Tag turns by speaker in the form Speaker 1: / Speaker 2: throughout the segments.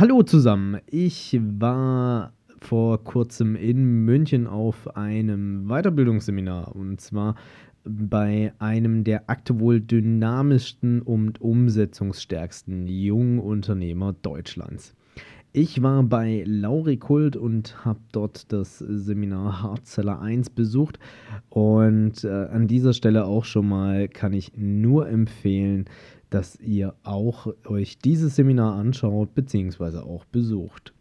Speaker 1: Hallo zusammen, ich war vor kurzem in München auf einem Weiterbildungsseminar und zwar bei einem der aktuell dynamischsten und umsetzungsstärksten jungen Unternehmer Deutschlands. Ich war bei Lauri Kult und habe dort das Seminar Hardseller 1 besucht und äh, an dieser Stelle auch schon mal kann ich nur empfehlen, dass ihr auch euch dieses Seminar anschaut bzw. auch besucht.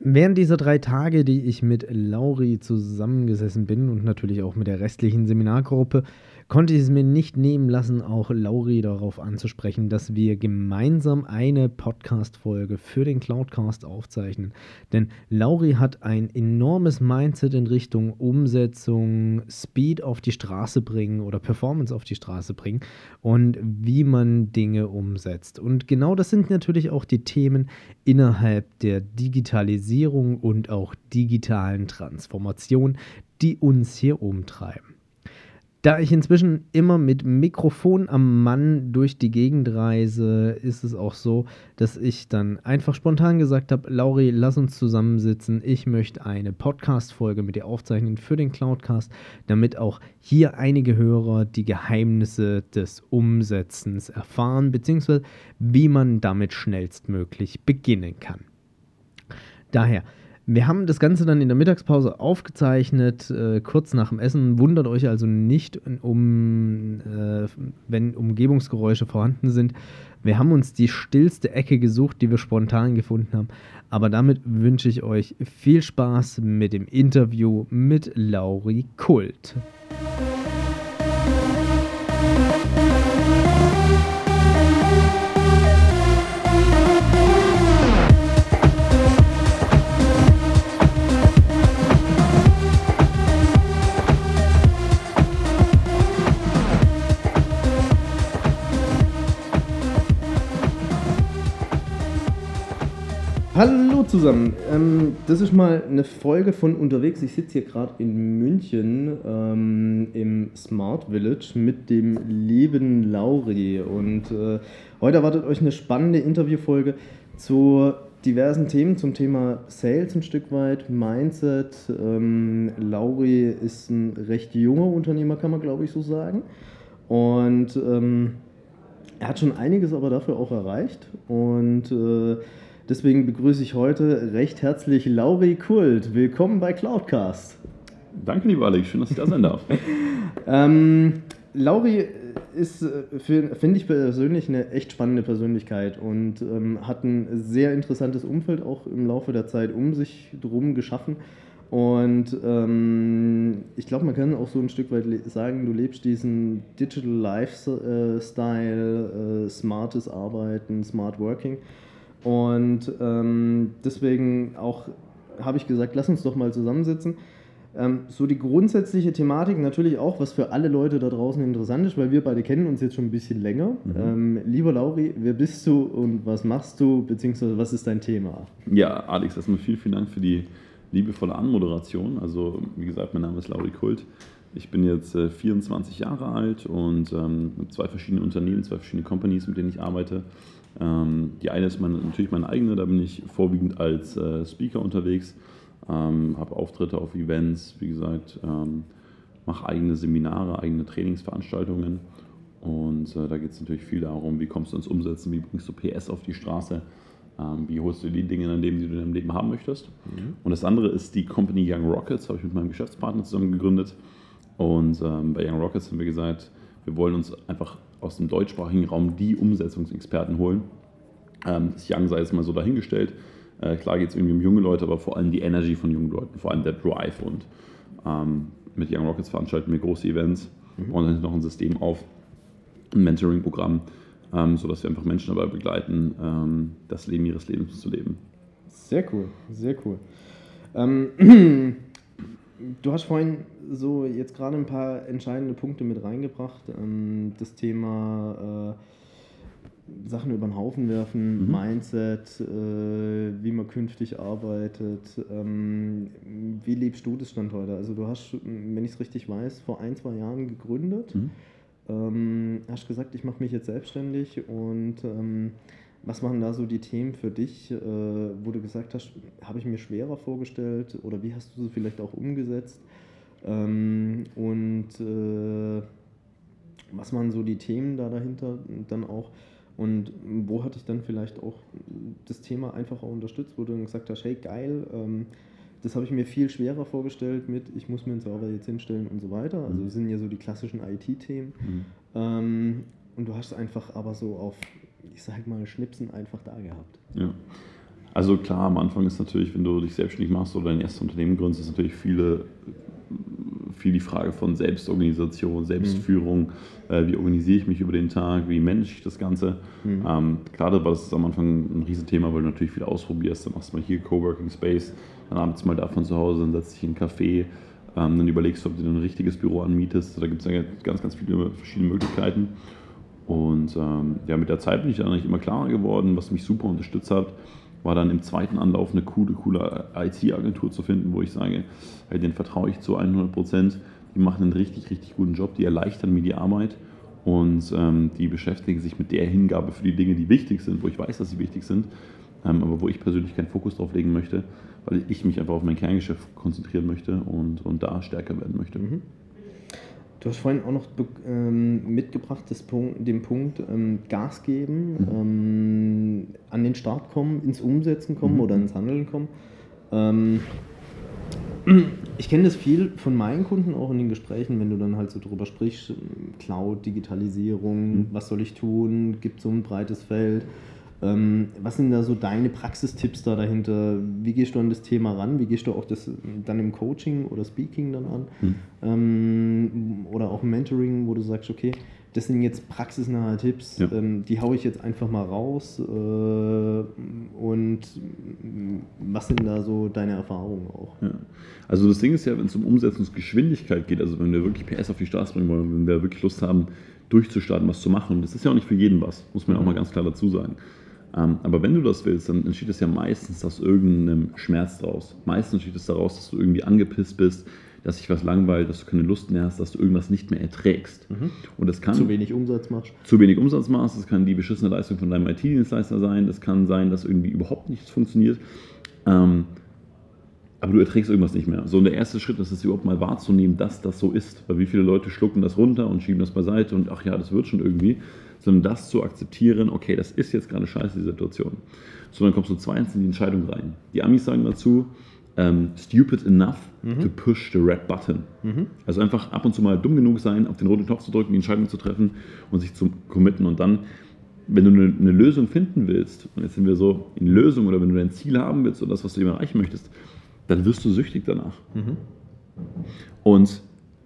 Speaker 1: Während dieser drei Tage, die ich mit Lauri zusammengesessen bin und natürlich auch mit der restlichen Seminargruppe, konnte ich es mir nicht nehmen lassen, auch Lauri darauf anzusprechen, dass wir gemeinsam eine Podcast-Folge für den Cloudcast aufzeichnen. Denn Lauri hat ein enormes Mindset in Richtung Umsetzung, Speed auf die Straße bringen oder Performance auf die Straße bringen und wie man Dinge umsetzt. Und genau das sind natürlich auch die Themen innerhalb der Digitalisierung und auch digitalen Transformation, die uns hier umtreiben. Da ich inzwischen immer mit Mikrofon am Mann durch die Gegend reise, ist es auch so, dass ich dann einfach spontan gesagt habe, Lauri, lass uns zusammensitzen. Ich möchte eine Podcast-Folge mit dir aufzeichnen für den Cloudcast, damit auch hier einige Hörer die Geheimnisse des Umsetzens erfahren, beziehungsweise wie man damit schnellstmöglich beginnen kann. Daher, wir haben das Ganze dann in der Mittagspause aufgezeichnet, äh, kurz nach dem Essen. Wundert euch also nicht, um, äh, wenn Umgebungsgeräusche vorhanden sind. Wir haben uns die stillste Ecke gesucht, die wir spontan gefunden haben. Aber damit wünsche ich euch viel Spaß mit dem Interview mit Lauri Kult. Zusammen. Ähm, das ist mal eine Folge von unterwegs. Ich sitze hier gerade in München ähm, im Smart Village mit dem lieben Lauri. Und äh, heute erwartet euch eine spannende Interviewfolge zu diversen Themen, zum Thema Sales ein Stück weit, Mindset. Ähm, Lauri ist ein recht junger Unternehmer, kann man glaube ich so sagen. Und ähm, er hat schon einiges aber dafür auch erreicht. Und äh, Deswegen begrüße ich heute recht herzlich Lauri Kult. Willkommen bei Cloudcast.
Speaker 2: Danke, lieber Alex. Schön, dass ich da sein darf.
Speaker 1: ähm, Lauri ist, äh, finde ich persönlich, eine echt spannende Persönlichkeit und ähm, hat ein sehr interessantes Umfeld auch im Laufe der Zeit um sich drum geschaffen. Und ähm, ich glaube, man kann auch so ein Stück weit sagen, du lebst diesen Digital Lifestyle, äh, smartes Arbeiten, Smart Working. Und ähm, deswegen auch habe ich gesagt, lass uns doch mal zusammensitzen. Ähm, so die grundsätzliche Thematik natürlich auch, was für alle Leute da draußen interessant ist, weil wir beide kennen uns jetzt schon ein bisschen länger. Mhm. Ähm, lieber Lauri, wer bist du und was machst du, beziehungsweise was ist dein Thema?
Speaker 2: Ja, Alex, erstmal vielen, vielen Dank für die liebevolle Anmoderation. Also, wie gesagt, mein Name ist Lauri Kult. Ich bin jetzt äh, 24 Jahre alt und ähm, zwei verschiedene Unternehmen, zwei verschiedene Companies, mit denen ich arbeite. Ähm, die eine ist meine, natürlich meine eigene, da bin ich vorwiegend als äh, Speaker unterwegs, ähm, habe Auftritte auf Events, wie gesagt, ähm, mache eigene Seminare, eigene Trainingsveranstaltungen. Und äh, da geht es natürlich viel darum, wie kommst du ins Umsetzen, wie bringst du PS auf die Straße, ähm, wie holst du die Dinge in deinem Leben, die du in deinem Leben haben möchtest. Mhm. Und das andere ist die Company Young Rockets, habe ich mit meinem Geschäftspartner zusammen gegründet. Und ähm, bei Young Rockets haben wir gesagt, wir wollen uns einfach aus dem deutschsprachigen Raum die Umsetzungsexperten holen. Ähm, das Young sei es mal so dahingestellt. Äh, klar geht es irgendwie um junge Leute, aber vor allem die Energy von jungen Leuten, vor allem der Drive. Und ähm, mit Young Rockets veranstalten wir große Events, mhm. bauen dann noch ein System auf, ein Mentoring-Programm, ähm, sodass wir einfach Menschen dabei begleiten, ähm, das Leben ihres Lebens zu leben.
Speaker 1: Sehr cool, sehr cool. Du hast vorhin so jetzt gerade ein paar entscheidende Punkte mit reingebracht. Ähm, das Thema äh, Sachen über den Haufen werfen, mhm. Mindset, äh, wie man künftig arbeitet. Ähm, wie lebst du das Stand heute? Also du hast, wenn ich es richtig weiß, vor ein, zwei Jahren gegründet. Mhm. Ähm, hast gesagt, ich mache mich jetzt selbstständig und was waren da so die Themen für dich, äh, wo du gesagt hast, habe ich mir schwerer vorgestellt oder wie hast du sie vielleicht auch umgesetzt? Ähm, und äh, was waren so die Themen da dahinter dann auch? Und wo hatte ich dann vielleicht auch das Thema einfach auch unterstützt, wo du dann gesagt hast, hey geil, ähm, das habe ich mir viel schwerer vorgestellt mit, ich muss mir einen Server jetzt hinstellen und so weiter. Also mhm. das sind ja so die klassischen IT-Themen. Mhm. Ähm, und du hast es einfach aber so auf ich sag mal, Schnipsen einfach da gehabt.
Speaker 2: Ja. Also klar, am Anfang ist natürlich, wenn du dich selbstständig machst oder dein erstes Unternehmen gründest, ist natürlich viele, viel die Frage von Selbstorganisation, Selbstführung. Mhm. Äh, wie organisiere ich mich über den Tag? Wie manage ich das Ganze? Mhm. Ähm, klar, war das am Anfang ein Riesenthema, weil du natürlich viel ausprobierst. Dann machst du mal hier Coworking Space, dann abends mal da von zu Hause, dann setzt dich in einen Café. Ähm, dann überlegst du, ob du dir ein richtiges Büro anmietest. Da gibt es ja ganz, ganz viele verschiedene Möglichkeiten. Und ähm, ja, mit der Zeit bin ich dann eigentlich immer klarer geworden. Was mich super unterstützt hat, war dann im zweiten Anlauf eine coole, coole IT-Agentur zu finden, wo ich sage, hey, denen vertraue ich zu 100 Prozent. Die machen einen richtig, richtig guten Job, die erleichtern mir die Arbeit und ähm, die beschäftigen sich mit der Hingabe für die Dinge, die wichtig sind, wo ich weiß, dass sie wichtig sind, ähm, aber wo ich persönlich keinen Fokus drauf legen möchte, weil ich mich einfach auf mein Kerngeschäft konzentrieren möchte und, und da stärker werden möchte. Mhm.
Speaker 1: Du hast vorhin auch noch ähm, mitgebracht das Punkt, den Punkt ähm, Gas geben, mhm. ähm, an den Start kommen, ins Umsetzen kommen mhm. oder ins Handeln kommen. Ähm, ich kenne das viel von meinen Kunden auch in den Gesprächen, wenn du dann halt so drüber sprichst, Cloud, Digitalisierung, mhm. was soll ich tun, gibt so ein breites Feld. Ähm, was sind da so deine Praxistipps da dahinter? Wie gehst du an das Thema ran? Wie gehst du auch das dann im Coaching oder Speaking dann an? Mhm. Ähm, oder auch im Mentoring, wo du sagst, okay, das sind jetzt praxisnahe Tipps, ja. ähm, die haue ich jetzt einfach mal raus. Äh, und was sind da so deine Erfahrungen auch?
Speaker 2: Ja. Also das Ding ist ja, wenn es um Umsetzungsgeschwindigkeit geht, also wenn wir wirklich PS auf die Straße bringen wollen, wenn wir wirklich Lust haben, durchzustarten, was zu machen, das ist ja auch nicht für jeden was, muss man ja auch mal ganz klar dazu sagen. Ähm, aber wenn du das willst, dann entsteht es ja meistens aus irgendeinem Schmerz draus. Meistens entsteht es daraus, dass du irgendwie angepisst bist, dass sich was langweilt, dass du keine Lust mehr hast, dass du irgendwas nicht mehr erträgst.
Speaker 1: Mhm. Und das kann. Zu wenig Umsatz machst.
Speaker 2: Zu wenig Umsatz machst. Das kann die beschissene Leistung von deinem IT-Dienstleister sein. Das kann sein, dass irgendwie überhaupt nichts funktioniert. Ähm, aber du erträgst irgendwas nicht mehr. So, und der erste Schritt ist es überhaupt mal wahrzunehmen, dass das so ist. Weil wie viele Leute schlucken das runter und schieben das beiseite und ach ja, das wird schon irgendwie sondern das zu akzeptieren, okay, das ist jetzt gerade scheiße, die Situation. So, dann kommst du zweitens in die Entscheidung rein. Die Amis sagen dazu, um, ähm, stupid enough mhm. to push the red button. Mhm. Also einfach ab und zu mal dumm genug sein, auf den roten Knopf zu drücken, die Entscheidung zu treffen und sich zu committen und dann wenn du eine, eine, Lösung finden willst, und jetzt sind wir so in Lösung, oder wenn du dein Ziel haben willst oder das, was du eben erreichen möchtest, dann wirst du süchtig danach. Mhm. Und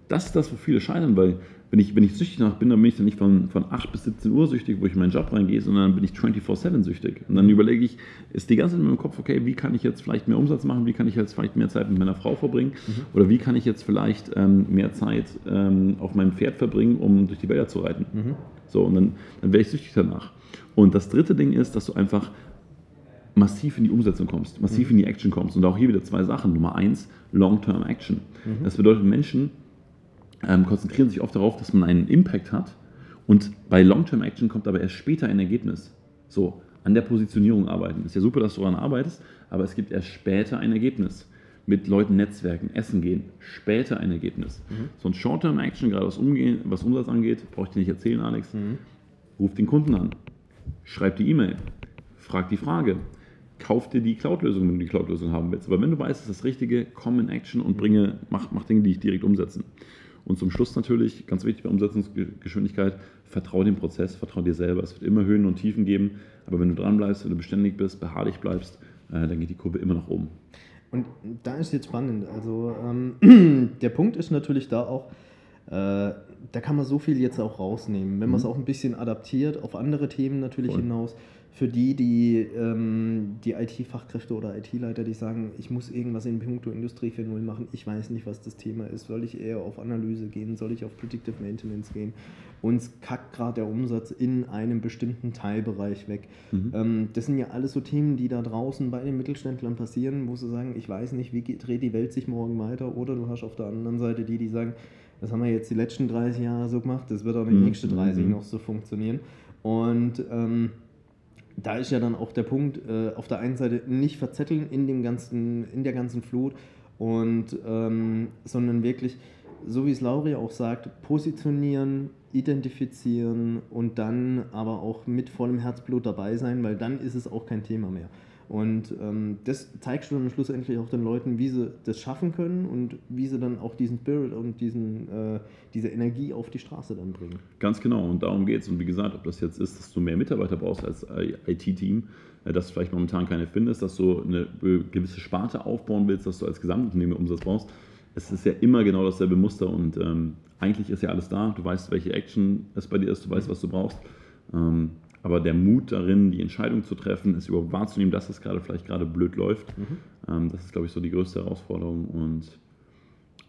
Speaker 2: das ist das, wo viele scheitern, weil wenn ich, wenn ich süchtig danach bin, dann bin ich dann nicht von, von 8 bis 17 Uhr süchtig, wo ich in meinen Job reingehe, sondern dann bin ich 24-7 süchtig. Und dann überlege ich, ist die ganze Zeit in meinem Kopf, okay, wie kann ich jetzt vielleicht mehr Umsatz machen, wie kann ich jetzt vielleicht mehr Zeit mit meiner Frau verbringen mhm. oder wie kann ich jetzt vielleicht ähm, mehr Zeit ähm, auf meinem Pferd verbringen, um durch die Wälder zu reiten. Mhm. So, und dann, dann wäre ich süchtig danach. Und das dritte Ding ist, dass du einfach massiv in die Umsetzung kommst, massiv mhm. in die Action kommst. Und auch hier wieder zwei Sachen. Nummer eins, Long-Term Action. Mhm. Das bedeutet, Menschen ähm, konzentrieren sich oft darauf, dass man einen Impact hat. Und bei Long-Term Action kommt aber erst später ein Ergebnis. So, an der Positionierung arbeiten. Ist ja super, dass du daran arbeitest, aber es gibt erst später ein Ergebnis. Mit Leuten netzwerken, essen gehen, später ein Ergebnis. Mhm. So ein Short-Term Action, gerade was, Umgehen, was Umsatz angeht, brauche ich dir nicht erzählen, Alex. Mhm. Ruf den Kunden an, schreib die E-Mail, frag die Frage, kauf dir die Cloud-Lösung, wenn du die Cloud-Lösung haben willst. Aber wenn du weißt, es ist das Richtige, komm in Action und bringe, mach, mach Dinge, die ich direkt umsetzen. Und zum Schluss natürlich, ganz wichtig bei Umsetzungsgeschwindigkeit, vertraue dem Prozess, vertraue dir selber. Es wird immer Höhen und Tiefen geben, aber wenn du dran bleibst, wenn du beständig bist, beharrlich bleibst, äh, dann geht die Kurve immer nach oben.
Speaker 1: Und da ist jetzt spannend. Also ähm, der Punkt ist natürlich da auch, äh, da kann man so viel jetzt auch rausnehmen. Wenn man es mhm. auch ein bisschen adaptiert, auf andere Themen natürlich Voll. hinaus, für die, die, ähm, die IT-Fachkräfte oder IT-Leiter, die sagen, ich muss irgendwas in puncto Industrie 4.0 machen, ich weiß nicht, was das Thema ist, soll ich eher auf Analyse gehen, soll ich auf Predictive Maintenance gehen? Uns kackt gerade der Umsatz in einem bestimmten Teilbereich weg. Mhm. Ähm, das sind ja alles so Themen, die da draußen bei den Mittelständlern passieren, wo sie sagen, ich weiß nicht, wie dreht die Welt sich morgen weiter? Oder du hast auf der anderen Seite die, die sagen, das haben wir jetzt die letzten 30 Jahre so gemacht, das wird auch die mhm. nächsten 30 mhm. noch so funktionieren. Und ähm, da ist ja dann auch der Punkt, äh, auf der einen Seite nicht verzetteln in, dem ganzen, in der ganzen Flut, und, ähm, sondern wirklich, so wie es Lauri auch sagt, positionieren, identifizieren und dann aber auch mit vollem Herzblut dabei sein, weil dann ist es auch kein Thema mehr. Und ähm, das zeigt schon schlussendlich auch den Leuten, wie sie das schaffen können und wie sie dann auch diesen Spirit und diesen, äh, diese Energie auf die Straße dann bringen.
Speaker 2: Ganz genau, und darum geht es. Und wie gesagt, ob das jetzt ist, dass du mehr Mitarbeiter brauchst als IT-Team, äh, dass du vielleicht momentan keine findest, dass du eine gewisse Sparte aufbauen willst, dass du als Gesamtunternehmen Umsatz brauchst. Es ist ja immer genau dasselbe Muster und ähm, eigentlich ist ja alles da. Du weißt, welche Action es bei dir ist, du weißt, was du brauchst. Ähm, aber der Mut darin, die Entscheidung zu treffen, es überhaupt wahrzunehmen, dass es gerade vielleicht gerade blöd läuft, mhm. ähm, das ist, glaube ich, so die größte Herausforderung und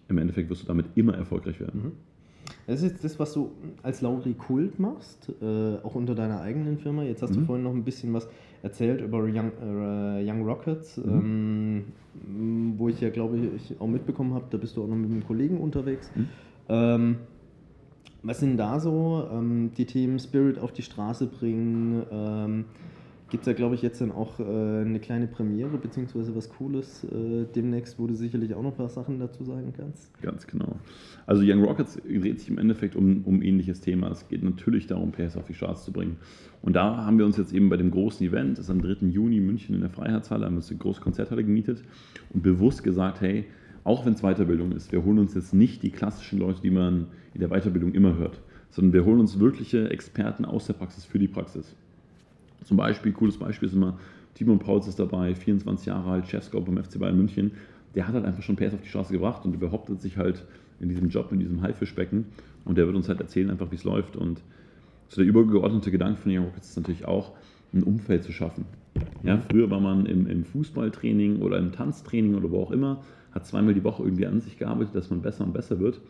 Speaker 2: im Endeffekt wirst du damit immer erfolgreich werden. Mhm.
Speaker 1: Das ist jetzt das, was du als Lauri Kult machst, äh, auch unter deiner eigenen Firma. Jetzt hast mhm. du vorhin noch ein bisschen was erzählt über Young, äh, Young Rockets, mhm. ähm, wo ich ja, glaube ich, auch mitbekommen habe, da bist du auch noch mit einem Kollegen unterwegs. Mhm. Ähm, was sind da so ähm, die Themen Spirit auf die Straße bringen? Ähm, Gibt es ja, glaube ich, jetzt dann auch äh, eine kleine Premiere, beziehungsweise was Cooles äh, demnächst, wo du sicherlich auch noch ein paar Sachen dazu sagen kannst?
Speaker 2: Ganz genau. Also Young Rockets dreht sich im Endeffekt um, um ähnliches Thema. Es geht natürlich darum, PS auf die Straße zu bringen. Und da haben wir uns jetzt eben bei dem großen Event, das ist am 3. Juni München in der Freiheitshalle, haben wir uns eine große Konzerthalle gemietet und bewusst gesagt, hey, auch wenn es Weiterbildung ist, wir holen uns jetzt nicht die klassischen Leute, die man in der Weiterbildung immer hört, sondern wir holen uns wirkliche Experten aus der Praxis für die Praxis. Zum Beispiel, cooles Beispiel ist immer, Timon Pauls ist dabei, 24 Jahre alt, Chefscout beim FC Bayern München. Der hat halt einfach schon PS auf die Straße gebracht und behauptet sich halt in diesem Job, in diesem Haifischbecken und der wird uns halt erzählen, einfach wie es läuft. Und so der übergeordnete Gedanke von Young Rockets ist natürlich auch, ein Umfeld zu schaffen. Ja, früher war man im, im Fußballtraining oder im Tanztraining oder wo auch immer hat zweimal die Woche irgendwie an sich gearbeitet, dass man besser und besser wird.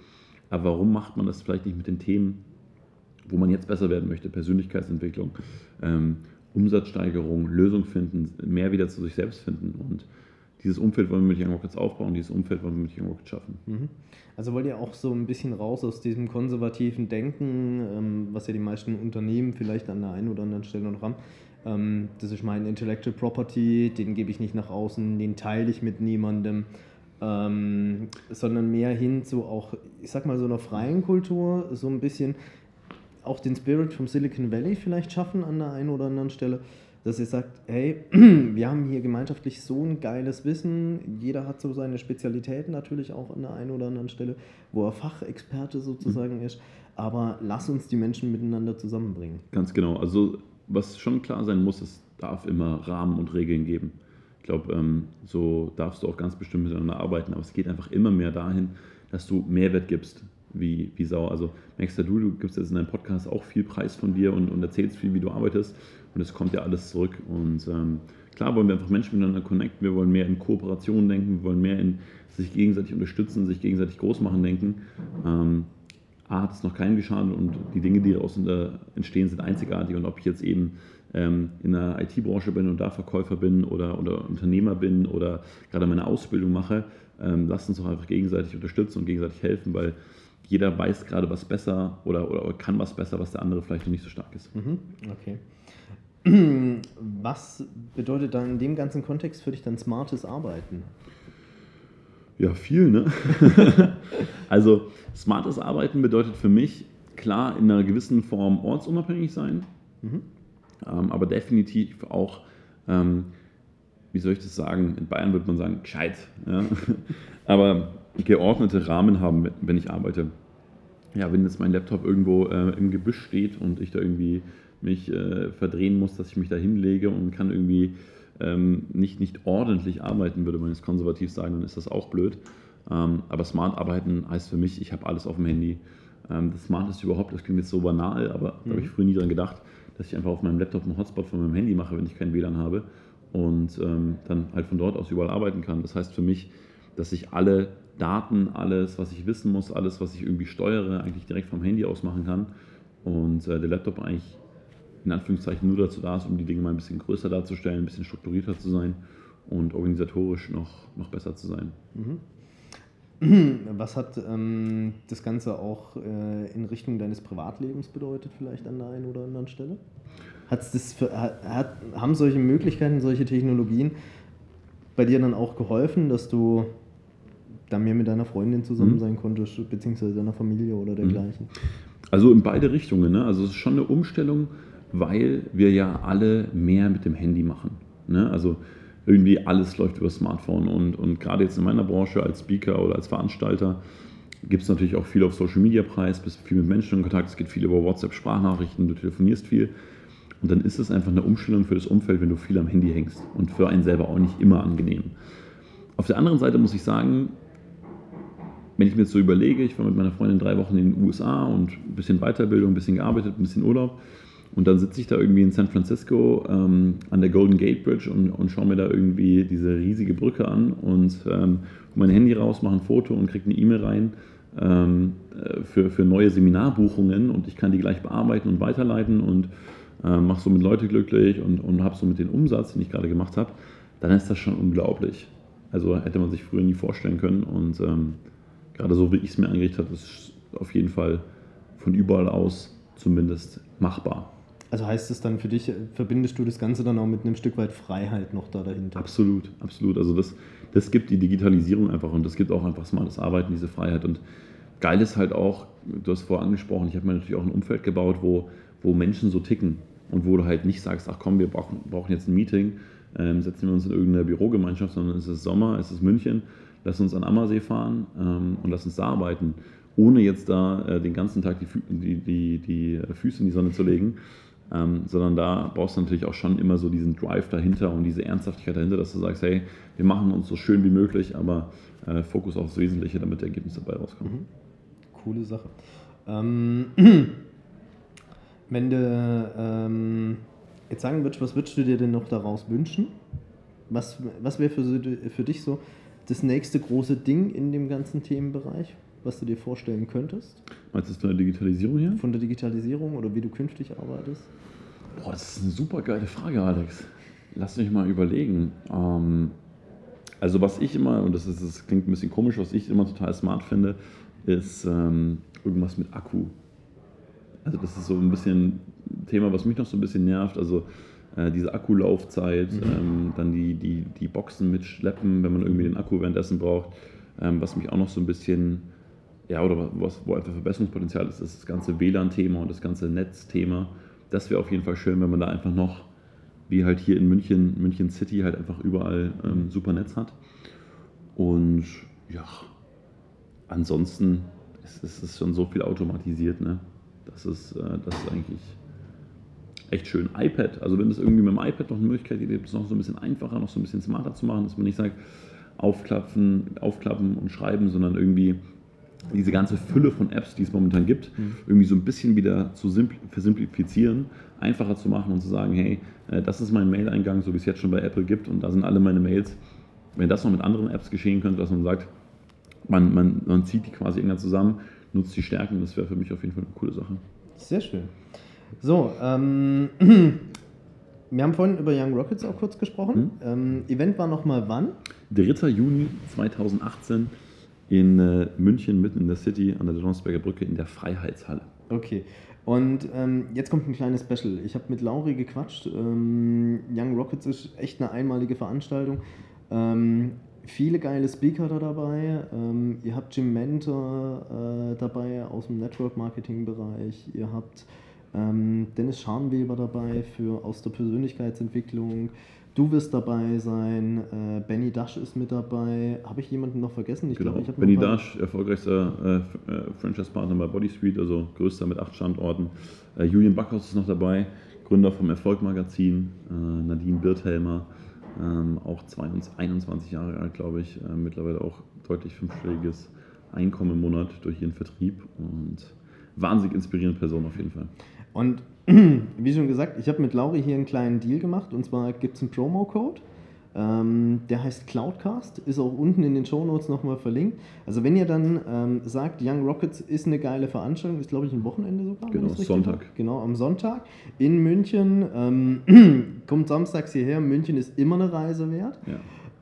Speaker 2: Aber warum macht man das vielleicht nicht mit den Themen, wo man jetzt besser werden möchte? Persönlichkeitsentwicklung, ähm, Umsatzsteigerung, Lösung finden, mehr wieder zu sich selbst finden. Und dieses Umfeld wollen wir mit Young Rockets aufbauen, dieses Umfeld wollen wir mit Young Rockets schaffen. Mhm.
Speaker 1: Also wollt ihr auch so ein bisschen raus aus diesem konservativen Denken, ähm, was ja die meisten Unternehmen vielleicht an der einen oder anderen Stelle noch haben. Ähm, das ist mein Intellectual Property, den gebe ich nicht nach außen, den teile ich mit niemandem ähm, sondern mehr hin zu auch, ich sag mal, so einer freien Kultur, so ein bisschen auch den Spirit vom Silicon Valley vielleicht schaffen an der einen oder anderen Stelle, dass ihr sagt, hey, wir haben hier gemeinschaftlich so ein geiles Wissen, jeder hat so seine Spezialitäten natürlich auch an der einen oder anderen Stelle, wo er Fachexperte sozusagen mhm. ist, aber lass uns die Menschen miteinander zusammenbringen.
Speaker 2: Ganz genau, also was schon klar sein muss, es darf immer Rahmen und Regeln geben. Ich glaube, ähm, so darfst du auch ganz bestimmt miteinander arbeiten, aber es geht einfach immer mehr dahin, dass du Mehrwert gibst, wie, wie Sau. Also Maxter, du, du gibst jetzt in deinem Podcast auch viel Preis von dir und, und erzählst viel, wie du arbeitest und es kommt ja alles zurück. Und ähm, klar wollen wir einfach Menschen miteinander connecten, wir wollen mehr in Kooperation denken, wir wollen mehr in sich gegenseitig unterstützen, sich gegenseitig groß machen denken. Ähm, A hat es noch keinen geschadet und die Dinge, die daraus entstehen, sind einzigartig. Und ob ich jetzt eben ähm, in der IT-Branche bin und da Verkäufer bin oder, oder Unternehmer bin oder gerade meine Ausbildung mache, ähm, lasst uns doch einfach gegenseitig unterstützen und gegenseitig helfen, weil jeder weiß gerade was besser oder, oder kann was besser, was der andere vielleicht noch nicht so stark ist.
Speaker 1: Mhm, okay. Was bedeutet dann in dem ganzen Kontext für dich dann smartes Arbeiten?
Speaker 2: Ja, viel, ne? also, smartes Arbeiten bedeutet für mich, klar, in einer gewissen Form ortsunabhängig sein. Mhm aber definitiv auch, ähm, wie soll ich das sagen, in Bayern würde man sagen, gescheit, ja? aber geordnete Rahmen haben, wenn ich arbeite. Ja, wenn jetzt mein Laptop irgendwo äh, im Gebüsch steht und ich da irgendwie mich äh, verdrehen muss, dass ich mich da hinlege und kann irgendwie ähm, nicht, nicht ordentlich arbeiten, würde man jetzt konservativ sagen, dann ist das auch blöd. Ähm, aber smart arbeiten heißt für mich, ich habe alles auf dem Handy. Ähm, das Smarteste überhaupt, das klingt jetzt so banal, aber mhm. da habe ich früher nie dran gedacht, dass ich einfach auf meinem Laptop einen Hotspot von meinem Handy mache, wenn ich kein WLAN habe und ähm, dann halt von dort aus überall arbeiten kann. Das heißt für mich, dass ich alle Daten, alles, was ich wissen muss, alles, was ich irgendwie steuere, eigentlich direkt vom Handy aus machen kann und äh, der Laptop eigentlich in Anführungszeichen nur dazu da ist, um die Dinge mal ein bisschen größer darzustellen, ein bisschen strukturierter zu sein und organisatorisch noch, noch besser zu sein. Mhm.
Speaker 1: Was hat ähm, das Ganze auch äh, in Richtung deines Privatlebens bedeutet, vielleicht an der einen oder anderen Stelle? Hat's das für, hat, haben solche Möglichkeiten, solche Technologien bei dir dann auch geholfen, dass du da mehr mit deiner Freundin zusammen mhm. sein konntest, beziehungsweise deiner Familie oder dergleichen?
Speaker 2: Also in beide Richtungen. Ne? Also es ist schon eine Umstellung, weil wir ja alle mehr mit dem Handy machen. Ne? Also irgendwie alles läuft über Smartphone. Und, und gerade jetzt in meiner Branche als Speaker oder als Veranstalter gibt es natürlich auch viel auf Social Media Preis, bist viel mit Menschen in Kontakt, es geht viel über WhatsApp-Sprachnachrichten, du telefonierst viel. Und dann ist es einfach eine Umstellung für das Umfeld, wenn du viel am Handy hängst und für einen selber auch nicht immer angenehm. Auf der anderen Seite muss ich sagen, wenn ich mir jetzt so überlege, ich war mit meiner Freundin drei Wochen in den USA und ein bisschen Weiterbildung, ein bisschen gearbeitet, ein bisschen Urlaub und dann sitze ich da irgendwie in San Francisco ähm, an der Golden Gate Bridge und, und schaue mir da irgendwie diese riesige Brücke an und ähm, mein Handy raus, mache ein Foto und kriege eine E-Mail rein ähm, äh, für, für neue Seminarbuchungen und ich kann die gleich bearbeiten und weiterleiten und äh, mache somit Leute glücklich und, und habe somit den Umsatz, den ich gerade gemacht habe, dann ist das schon unglaublich. Also hätte man sich früher nie vorstellen können und ähm, gerade so wie ich es mir eingerichtet habe, ist auf jeden Fall von überall aus zumindest machbar.
Speaker 1: Also heißt es dann für dich, verbindest du das Ganze dann auch mit einem Stück weit Freiheit noch da dahinter?
Speaker 2: Absolut, absolut. Also das, das gibt die Digitalisierung einfach und das gibt auch einfach smartes Arbeiten, diese Freiheit. Und geil ist halt auch, du hast vorher angesprochen, ich habe mir natürlich auch ein Umfeld gebaut, wo, wo Menschen so ticken und wo du halt nicht sagst, ach komm, wir brauchen, brauchen jetzt ein Meeting, ähm, setzen wir uns in irgendeine Bürogemeinschaft, sondern es ist Sommer, es ist München, lass uns an Ammersee fahren ähm, und lass uns da arbeiten, ohne jetzt da äh, den ganzen Tag die, die, die, die Füße in die Sonne zu legen ähm, sondern da brauchst du natürlich auch schon immer so diesen Drive dahinter und diese Ernsthaftigkeit dahinter, dass du sagst, hey, wir machen uns so schön wie möglich, aber äh, Fokus aufs Wesentliche, damit der Ergebnis dabei rauskommt. Mhm.
Speaker 1: Coole Sache. Ähm, wenn du ähm, jetzt sagen würdest, was würdest du dir denn noch daraus wünschen? Was, was wäre für, für dich so das nächste große Ding in dem ganzen Themenbereich? Was du dir vorstellen könntest?
Speaker 2: Meinst du das von der Digitalisierung her?
Speaker 1: Von der Digitalisierung oder wie du künftig arbeitest?
Speaker 2: Boah, das ist eine super geile Frage, Alex. Lass mich mal überlegen. Ähm, also was ich immer, und das, ist, das klingt ein bisschen komisch, was ich immer total smart finde, ist ähm, irgendwas mit Akku. Also das ist so ein bisschen ein Thema, was mich noch so ein bisschen nervt. Also äh, diese Akkulaufzeit, mhm. ähm, dann die, die, die Boxen mitschleppen, wenn man irgendwie den Akku währenddessen braucht. Ähm, was mich auch noch so ein bisschen ja, oder was, wo einfach Verbesserungspotenzial ist, ist das ganze WLAN-Thema und das ganze Netzthema. Das wäre auf jeden Fall schön, wenn man da einfach noch, wie halt hier in München, München City, halt einfach überall ähm, super Netz hat. Und ja, ansonsten ist es schon so viel automatisiert, ne? Das ist, äh, das ist eigentlich echt schön. iPad, also wenn es irgendwie mit dem iPad noch eine Möglichkeit gibt, es noch so ein bisschen einfacher, noch so ein bisschen smarter zu machen, dass man nicht sagt, aufklappen, aufklappen und schreiben, sondern irgendwie diese ganze Fülle von Apps, die es momentan gibt, mhm. irgendwie so ein bisschen wieder zu versimplifizieren, einfacher zu machen und zu sagen, hey, äh, das ist mein Mail-Eingang, so wie es jetzt schon bei Apple gibt und da sind alle meine Mails. Wenn das noch mit anderen Apps geschehen könnte, dass man sagt, man, man, man zieht die quasi irgendwann zusammen, nutzt die Stärken, das wäre für mich auf jeden Fall eine coole Sache.
Speaker 1: Sehr schön. So, ähm, wir haben vorhin über Young Rockets auch kurz gesprochen. Mhm. Ähm, Event war nochmal wann?
Speaker 2: 3. Juni 2018 in äh, München, mitten in der City, an der Donnersberger Brücke in der Freiheitshalle.
Speaker 1: Okay. Und ähm, jetzt kommt ein kleines Special. Ich habe mit Lauri gequatscht. Ähm, Young Rockets ist echt eine einmalige Veranstaltung. Ähm, viele geile Speaker da dabei. Ähm, ihr habt Jim Mentor äh, dabei aus dem Network Marketing Bereich. Ihr habt ähm, Dennis Scharnweber dabei für aus der Persönlichkeitsentwicklung. Du wirst dabei sein, äh, Benny Dash ist mit dabei. Habe ich jemanden noch vergessen?
Speaker 2: Ich genau. glaube, ich Benny Dash, erfolgreichster äh, äh, Franchise-Partner bei Body Street, also größter mit acht Standorten. Äh, Julian Backhaus ist noch dabei, Gründer vom Erfolg-Magazin. Äh, Nadine Birthelmer, ähm, auch 22, 21 Jahre alt, glaube ich. Äh, mittlerweile auch deutlich fünfstelliges Einkommen im Monat durch ihren Vertrieb. Und wahnsinnig inspirierende Person auf jeden Fall.
Speaker 1: Und wie schon gesagt, ich habe mit Lauri hier einen kleinen Deal gemacht und zwar gibt es einen Promo-Code. Ähm, der heißt Cloudcast, ist auch unten in den Show Notes nochmal verlinkt. Also wenn ihr dann ähm, sagt, Young Rockets ist eine geile Veranstaltung, ist glaube ich ein Wochenende sogar.
Speaker 2: Genau, Sonntag.
Speaker 1: Habe. Genau, am Sonntag in München. Ähm, kommt samstags hierher, München ist immer eine Reise wert.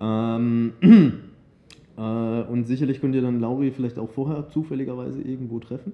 Speaker 1: Ja. Ähm, äh, und sicherlich könnt ihr dann Lauri vielleicht auch vorher zufälligerweise irgendwo treffen.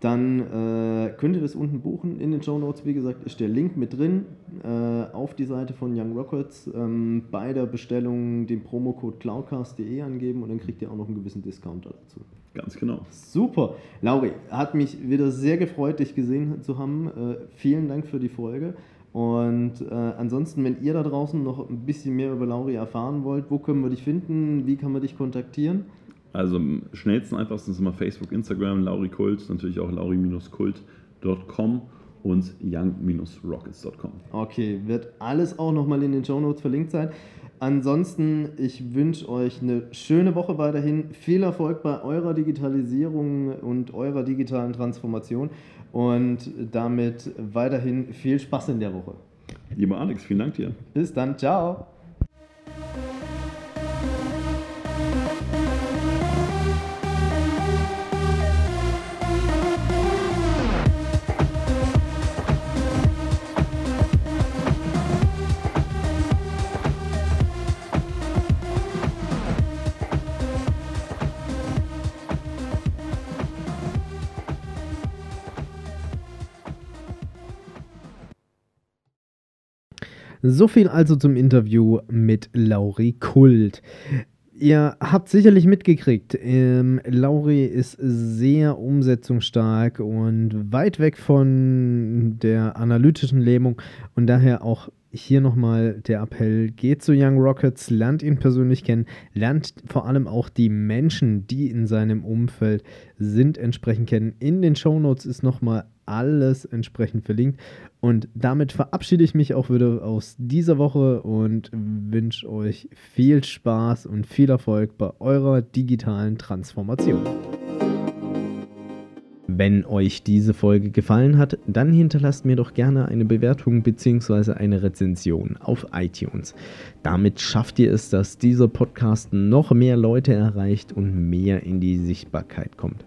Speaker 1: Dann äh, könnt ihr das unten buchen. In den Show Notes, wie gesagt, ist der Link mit drin äh, auf die Seite von Young Rockets. Ähm, bei der Bestellung den Promocode cloudcast.de angeben und dann kriegt ihr auch noch einen gewissen Discount dazu.
Speaker 2: Ganz genau.
Speaker 1: Super. Lauri, hat mich wieder sehr gefreut, dich gesehen zu haben. Äh, vielen Dank für die Folge. Und äh, ansonsten, wenn ihr da draußen noch ein bisschen mehr über Lauri erfahren wollt, wo können wir dich finden? Wie kann man dich kontaktieren?
Speaker 2: Also am schnellsten, einfachsten ist immer Facebook, Instagram, Lauri Kult, natürlich auch lauri-kult.com und young-rockets.com.
Speaker 1: Okay, wird alles auch nochmal in den Show Notes verlinkt sein. Ansonsten, ich wünsche euch eine schöne Woche weiterhin. Viel Erfolg bei eurer Digitalisierung und eurer digitalen Transformation und damit weiterhin viel Spaß in der Woche.
Speaker 2: Lieber Alex, vielen Dank dir.
Speaker 1: Bis dann, ciao. So viel also zum Interview mit Lauri Kult. Ihr habt sicherlich mitgekriegt, ähm, Lauri ist sehr umsetzungsstark und weit weg von der analytischen Lähmung und daher auch hier nochmal der Appell, geht zu Young Rockets, lernt ihn persönlich kennen, lernt vor allem auch die Menschen, die in seinem Umfeld sind, entsprechend kennen. In den Show Notes ist nochmal alles entsprechend verlinkt. Und damit verabschiede ich mich auch wieder aus dieser Woche und wünsche euch viel Spaß und viel Erfolg bei eurer digitalen Transformation. Wenn euch diese Folge gefallen hat, dann hinterlasst mir doch gerne eine Bewertung bzw. eine Rezension auf iTunes. Damit schafft ihr es, dass dieser Podcast noch mehr Leute erreicht und mehr in die Sichtbarkeit kommt.